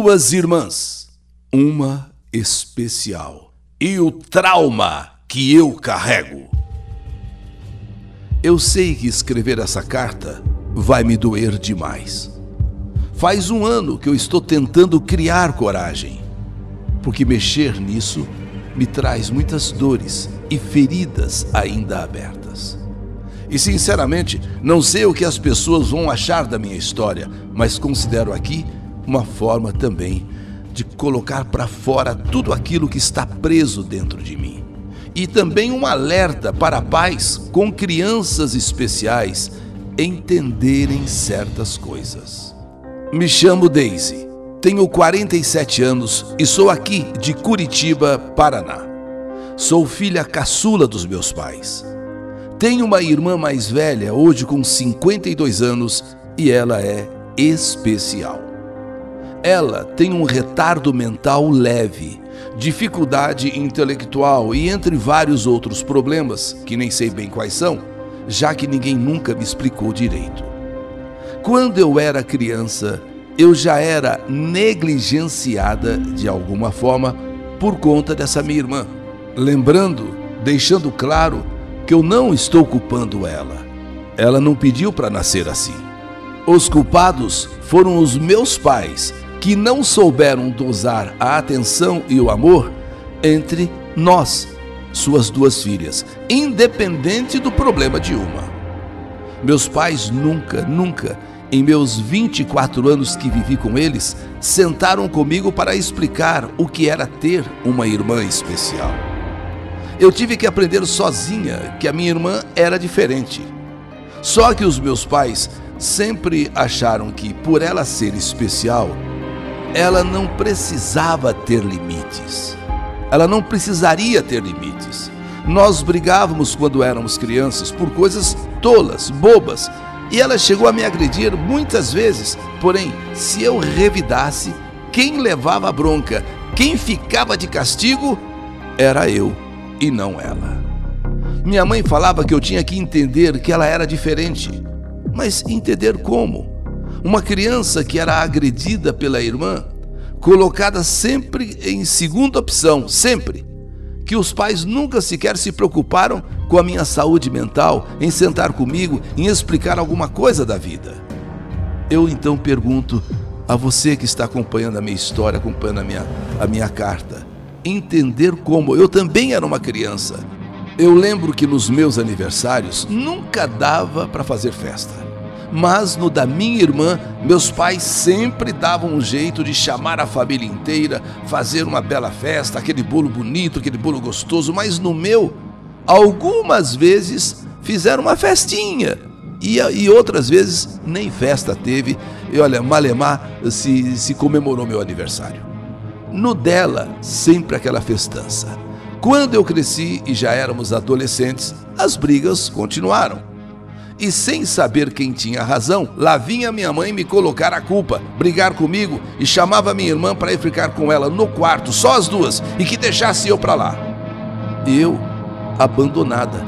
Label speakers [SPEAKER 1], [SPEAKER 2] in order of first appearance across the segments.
[SPEAKER 1] Duas irmãs, uma especial e o trauma que eu carrego. Eu sei que escrever essa carta vai me doer demais. Faz um ano que eu estou tentando criar coragem, porque mexer nisso me traz muitas dores e feridas ainda abertas. E sinceramente, não sei o que as pessoas vão achar da minha história, mas considero aqui uma forma também de colocar para fora tudo aquilo que está preso dentro de mim. E também um alerta para pais com crianças especiais entenderem certas coisas. Me chamo Daisy, tenho 47 anos e sou aqui de Curitiba, Paraná. Sou filha caçula dos meus pais. Tenho uma irmã mais velha, hoje com 52 anos, e ela é especial. Ela tem um retardo mental leve, dificuldade intelectual e entre vários outros problemas, que nem sei bem quais são, já que ninguém nunca me explicou direito. Quando eu era criança, eu já era negligenciada de alguma forma por conta dessa minha irmã. Lembrando, deixando claro que eu não estou culpando ela. Ela não pediu para nascer assim. Os culpados foram os meus pais, que não souberam dosar a atenção e o amor entre nós, suas duas filhas, independente do problema de uma. Meus pais nunca, nunca, em meus 24 anos que vivi com eles, sentaram comigo para explicar o que era ter uma irmã especial. Eu tive que aprender sozinha que a minha irmã era diferente. Só que os meus pais sempre acharam que, por ela ser especial, ela não precisava ter limites. Ela não precisaria ter limites. Nós brigávamos quando éramos crianças por coisas tolas, bobas, e ela chegou a me agredir muitas vezes. Porém, se eu revidasse, quem levava a bronca, quem ficava de castigo, era eu e não ela. Minha mãe falava que eu tinha que entender que ela era diferente. Mas entender como? Uma criança que era agredida pela irmã, colocada sempre em segunda opção, sempre. Que os pais nunca sequer se preocuparam com a minha saúde mental, em sentar comigo, em explicar alguma coisa da vida. Eu então pergunto a você que está acompanhando a minha história, acompanhando a minha, a minha carta, entender como eu também era uma criança. Eu lembro que nos meus aniversários nunca dava para fazer festa mas no da minha irmã, meus pais sempre davam um jeito de chamar a família inteira, fazer uma bela festa, aquele bolo bonito, aquele bolo gostoso, mas no meu, algumas vezes fizeram uma festinha. E, e outras vezes nem festa teve, e olha, Malemar se, se comemorou meu aniversário. No dela, sempre aquela festança. Quando eu cresci e já éramos adolescentes, as brigas continuaram. E sem saber quem tinha razão, lá vinha minha mãe me colocar a culpa, brigar comigo e chamava minha irmã para ir ficar com ela no quarto, só as duas, e que deixasse eu para lá. Eu, abandonada,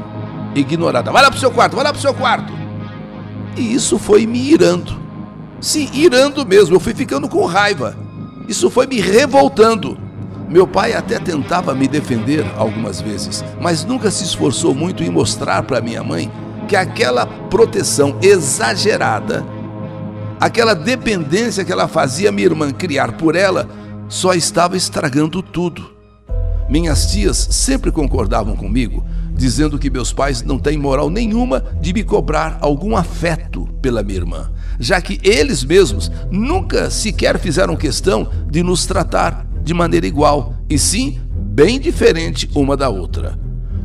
[SPEAKER 1] ignorada. Vai lá pro seu quarto, vai lá pro seu quarto. E isso foi me irando. Sim, irando mesmo, eu fui ficando com raiva. Isso foi me revoltando. Meu pai até tentava me defender algumas vezes, mas nunca se esforçou muito em mostrar para minha mãe que aquela proteção exagerada, aquela dependência que ela fazia minha irmã criar por ela, só estava estragando tudo. Minhas tias sempre concordavam comigo, dizendo que meus pais não têm moral nenhuma de me cobrar algum afeto pela minha irmã, já que eles mesmos nunca sequer fizeram questão de nos tratar de maneira igual, e sim bem diferente uma da outra.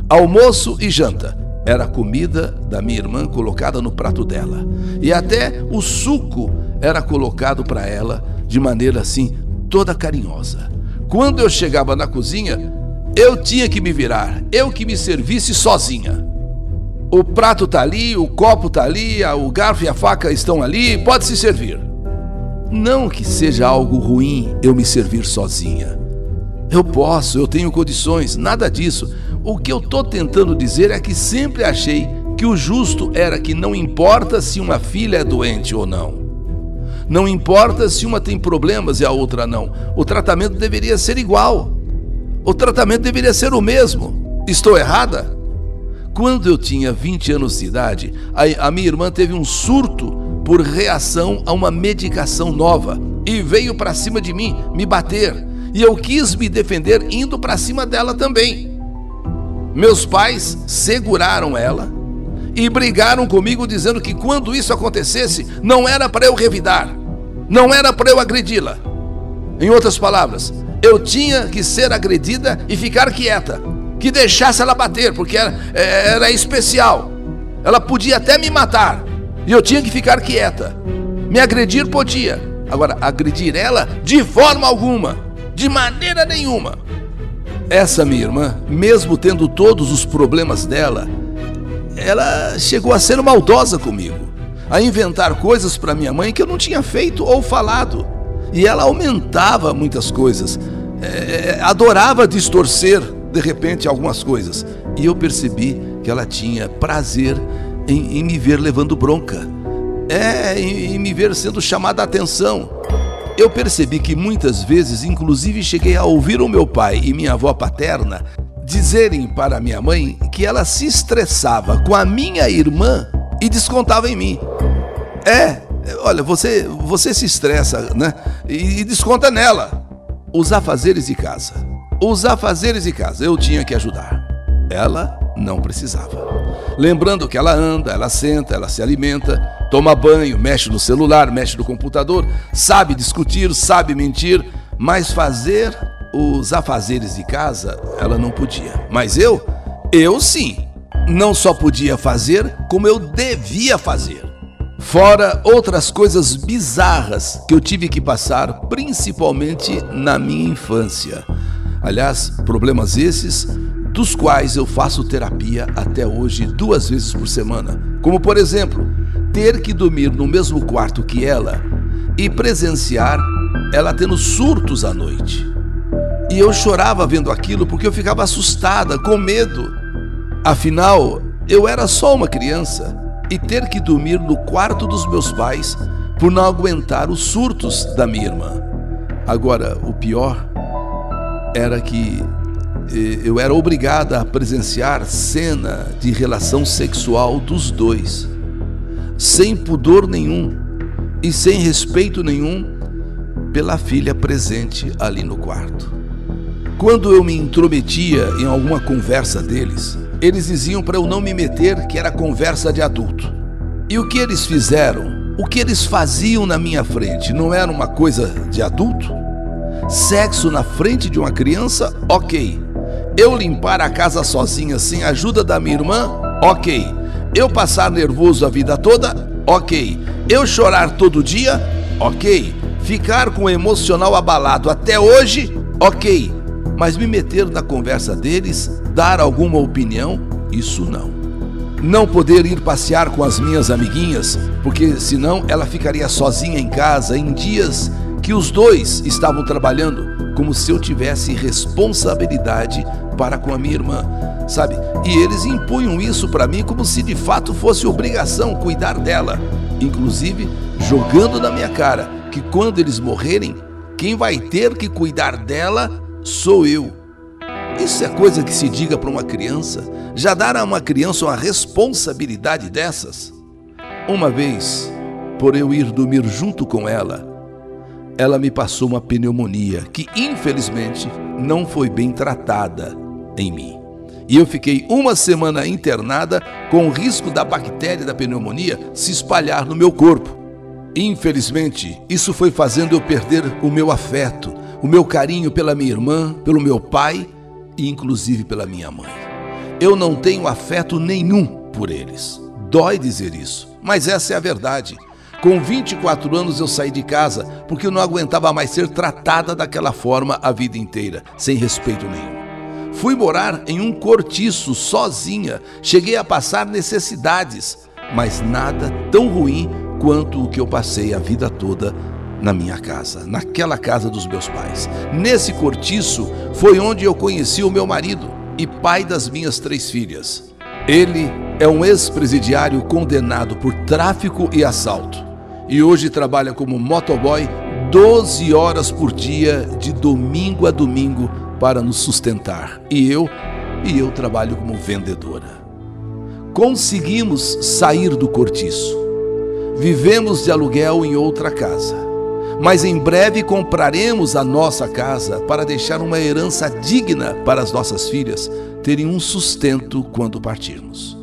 [SPEAKER 1] Almoço e janta era a comida da minha irmã colocada no prato dela. E até o suco era colocado para ela de maneira assim, toda carinhosa. Quando eu chegava na cozinha, eu tinha que me virar, eu que me servisse sozinha. O prato tá ali, o copo tá ali, o garfo e a faca estão ali, pode se servir. Não que seja algo ruim eu me servir sozinha. Eu posso, eu tenho condições, nada disso. O que eu estou tentando dizer é que sempre achei que o justo era que não importa se uma filha é doente ou não. Não importa se uma tem problemas e a outra não. O tratamento deveria ser igual. O tratamento deveria ser o mesmo. Estou errada? Quando eu tinha 20 anos de idade, a, a minha irmã teve um surto por reação a uma medicação nova e veio para cima de mim me bater. E eu quis me defender indo para cima dela também. Meus pais seguraram ela e brigaram comigo dizendo que quando isso acontecesse, não era para eu revidar, não era para eu agredi-la. Em outras palavras, eu tinha que ser agredida e ficar quieta, que deixasse ela bater, porque era, é, era especial. Ela podia até me matar e eu tinha que ficar quieta. Me agredir podia, agora agredir ela de forma alguma, de maneira nenhuma. Essa minha irmã, mesmo tendo todos os problemas dela, ela chegou a ser maldosa comigo, a inventar coisas para minha mãe que eu não tinha feito ou falado. E ela aumentava muitas coisas, é, adorava distorcer de repente algumas coisas. E eu percebi que ela tinha prazer em, em me ver levando bronca, é, em, em me ver sendo chamada a atenção. Eu percebi que muitas vezes, inclusive, cheguei a ouvir o meu pai e minha avó paterna dizerem para minha mãe que ela se estressava com a minha irmã e descontava em mim. É, olha, você, você se estressa, né? E, e desconta nela. Os afazeres de casa. Os afazeres de casa eu tinha que ajudar. Ela não precisava. Lembrando que ela anda, ela senta, ela se alimenta, toma banho, mexe no celular, mexe no computador, sabe discutir, sabe mentir, mas fazer os afazeres de casa, ela não podia. Mas eu, eu sim. Não só podia fazer, como eu devia fazer. Fora outras coisas bizarras que eu tive que passar, principalmente na minha infância. Aliás, problemas esses dos quais eu faço terapia até hoje duas vezes por semana. Como, por exemplo, ter que dormir no mesmo quarto que ela e presenciar ela tendo surtos à noite. E eu chorava vendo aquilo porque eu ficava assustada, com medo. Afinal, eu era só uma criança e ter que dormir no quarto dos meus pais por não aguentar os surtos da minha irmã. Agora, o pior era que eh, eu era obrigada a presenciar cena de relação sexual dos dois, sem pudor nenhum e sem respeito nenhum pela filha presente ali no quarto. Quando eu me intrometia em alguma conversa deles, eles diziam para eu não me meter que era conversa de adulto. E o que eles fizeram? O que eles faziam na minha frente não era uma coisa de adulto? Sexo na frente de uma criança? Ok. Eu limpar a casa sozinha sem a ajuda da minha irmã? Ok. Eu passar nervoso a vida toda? Ok. Eu chorar todo dia? Ok. Ficar com o emocional abalado até hoje? Ok mas me meter na conversa deles, dar alguma opinião, isso não. Não poder ir passear com as minhas amiguinhas, porque senão ela ficaria sozinha em casa em dias que os dois estavam trabalhando, como se eu tivesse responsabilidade para com a minha irmã, sabe? E eles impunham isso para mim como se de fato fosse obrigação cuidar dela, inclusive jogando na minha cara que quando eles morrerem, quem vai ter que cuidar dela sou eu. Isso é coisa que se diga para uma criança? Já dar a uma criança uma responsabilidade dessas? Uma vez, por eu ir dormir junto com ela, ela me passou uma pneumonia que, infelizmente, não foi bem tratada em mim. E eu fiquei uma semana internada com o risco da bactéria da pneumonia se espalhar no meu corpo. Infelizmente, isso foi fazendo eu perder o meu afeto, o meu carinho pela minha irmã, pelo meu pai e inclusive pela minha mãe. Eu não tenho afeto nenhum por eles. Dói dizer isso, mas essa é a verdade. Com 24 anos eu saí de casa porque eu não aguentava mais ser tratada daquela forma a vida inteira, sem respeito nenhum. Fui morar em um cortiço sozinha, cheguei a passar necessidades, mas nada tão ruim quanto o que eu passei a vida toda na minha casa, naquela casa dos meus pais. Nesse cortiço foi onde eu conheci o meu marido e pai das minhas três filhas. Ele é um ex-presidiário condenado por tráfico e assalto. E hoje trabalha como motoboy 12 horas por dia, de domingo a domingo, para nos sustentar. E eu, e eu trabalho como vendedora. Conseguimos sair do cortiço. Vivemos de aluguel em outra casa. Mas em breve compraremos a nossa casa para deixar uma herança digna para as nossas filhas terem um sustento quando partirmos.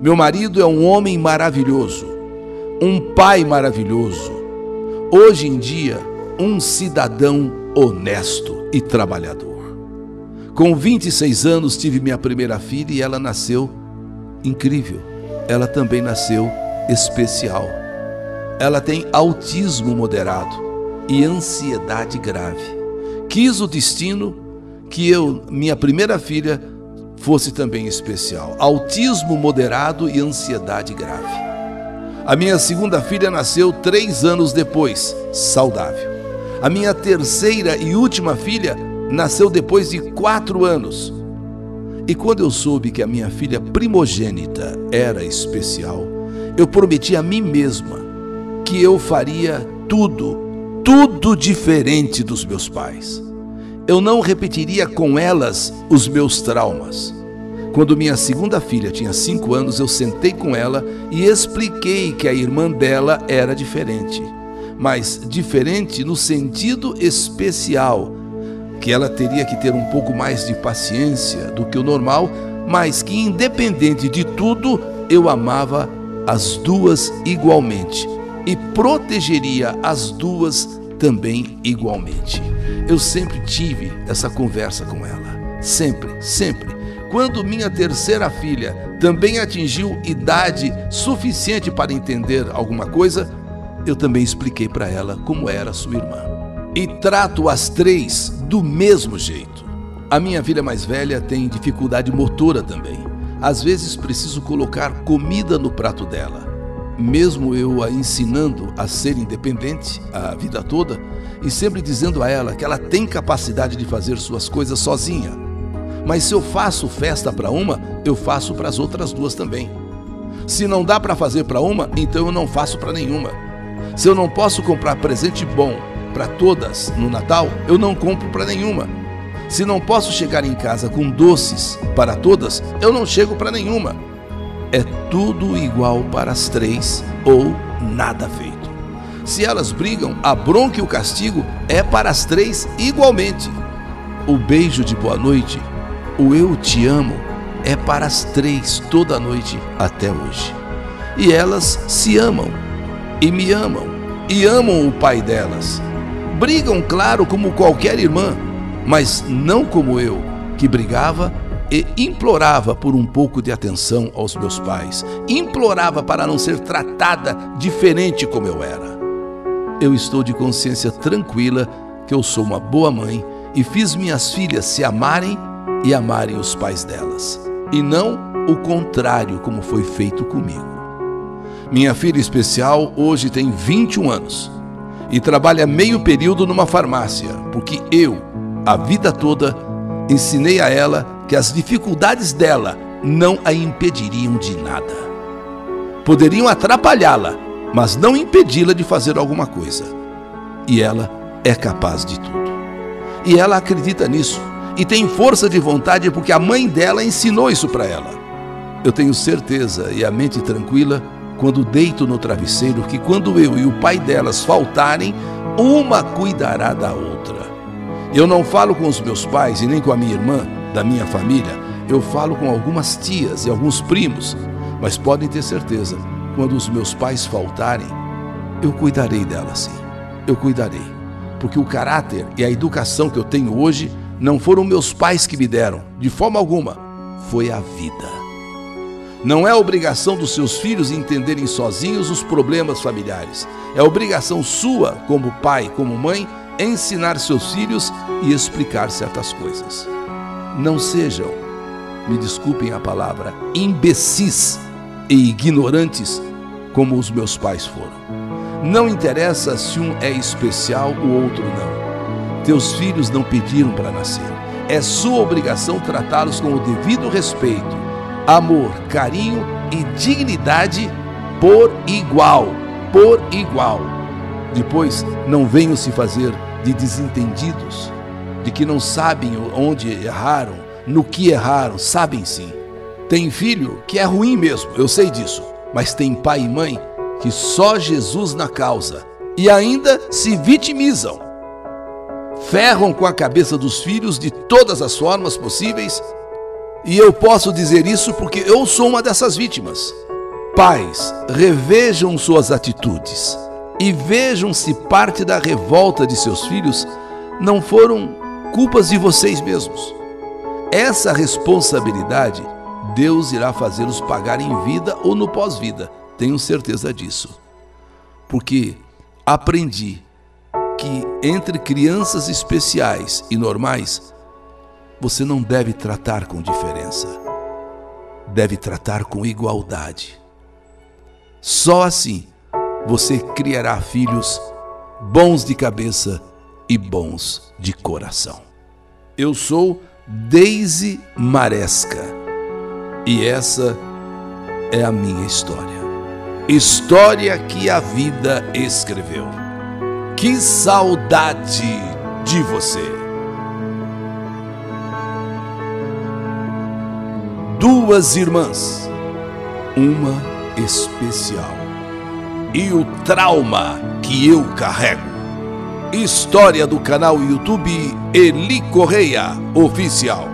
[SPEAKER 1] Meu marido é um homem maravilhoso, um pai maravilhoso, hoje em dia, um cidadão honesto e trabalhador. Com 26 anos tive minha primeira filha e ela nasceu incrível. Ela também nasceu especial. Ela tem autismo moderado e ansiedade grave. Quis o destino que eu, minha primeira filha, fosse também especial. Autismo moderado e ansiedade grave. A minha segunda filha nasceu três anos depois, saudável. A minha terceira e última filha nasceu depois de quatro anos. E quando eu soube que a minha filha primogênita era especial, eu prometi a mim mesma que eu faria tudo, tudo diferente dos meus pais. Eu não repetiria com elas os meus traumas. Quando minha segunda filha tinha cinco anos, eu sentei com ela e expliquei que a irmã dela era diferente, mas diferente no sentido especial que ela teria que ter um pouco mais de paciência do que o normal, mas que independente de tudo, eu amava as duas igualmente e protegeria as duas também igualmente. Eu sempre tive essa conversa com ela, sempre, sempre. Quando minha terceira filha também atingiu idade suficiente para entender alguma coisa, eu também expliquei para ela como era sua irmã e trato as três do mesmo jeito. A minha filha mais velha tem dificuldade motora também. Às vezes preciso colocar comida no prato dela. Mesmo eu a ensinando a ser independente a vida toda e sempre dizendo a ela que ela tem capacidade de fazer suas coisas sozinha. Mas se eu faço festa para uma, eu faço para as outras duas também. Se não dá para fazer para uma, então eu não faço para nenhuma. Se eu não posso comprar presente bom para todas no Natal, eu não compro para nenhuma. Se não posso chegar em casa com doces para todas, eu não chego para nenhuma. É tudo igual para as três ou nada feito. Se elas brigam, a bronca e o castigo é para as três igualmente. O beijo de boa noite, o eu te amo, é para as três toda noite até hoje. E elas se amam e me amam e amam o pai delas Brigam, claro, como qualquer irmã, mas não como eu, que brigava e implorava por um pouco de atenção aos meus pais. Implorava para não ser tratada diferente como eu era. Eu estou de consciência tranquila que eu sou uma boa mãe e fiz minhas filhas se amarem e amarem os pais delas, e não o contrário, como foi feito comigo. Minha filha especial hoje tem 21 anos e trabalha meio período numa farmácia, porque eu, a vida toda, ensinei a ela que as dificuldades dela não a impediriam de nada. Poderiam atrapalhá-la, mas não impedi-la de fazer alguma coisa. E ela é capaz de tudo. E ela acredita nisso e tem força de vontade porque a mãe dela ensinou isso para ela. Eu tenho certeza e a mente tranquila quando deito no travesseiro, que quando eu e o pai delas faltarem, uma cuidará da outra. Eu não falo com os meus pais e nem com a minha irmã, da minha família, eu falo com algumas tias e alguns primos, mas podem ter certeza, quando os meus pais faltarem, eu cuidarei delas sim. Eu cuidarei. Porque o caráter e a educação que eu tenho hoje não foram meus pais que me deram, de forma alguma, foi a vida. Não é obrigação dos seus filhos entenderem sozinhos os problemas familiares. É obrigação sua, como pai, como mãe, ensinar seus filhos e explicar certas coisas. Não sejam, me desculpem a palavra, imbecis e ignorantes como os meus pais foram. Não interessa se um é especial, o outro não. Teus filhos não pediram para nascer. É sua obrigação tratá-los com o devido respeito amor, carinho e dignidade por igual. por igual. Depois, não venham se fazer de desentendidos, de que não sabem onde erraram, no que erraram, sabem sim. Tem filho que é ruim mesmo, eu sei disso, mas tem pai e mãe que só Jesus na causa e ainda se vitimizam. Ferram com a cabeça dos filhos de todas as formas possíveis, e eu posso dizer isso porque eu sou uma dessas vítimas. Pais, revejam suas atitudes e vejam se parte da revolta de seus filhos não foram culpas de vocês mesmos. Essa responsabilidade Deus irá fazê-los pagar em vida ou no pós-vida, tenho certeza disso. Porque aprendi que entre crianças especiais e normais, você não deve tratar com diferença, deve tratar com igualdade. Só assim você criará filhos bons de cabeça e bons de coração. Eu sou Deise Maresca e essa é a minha história. História que a vida escreveu. Que saudade de você! Duas irmãs, uma especial. E o trauma que eu carrego. História do canal YouTube Eli Correia Oficial.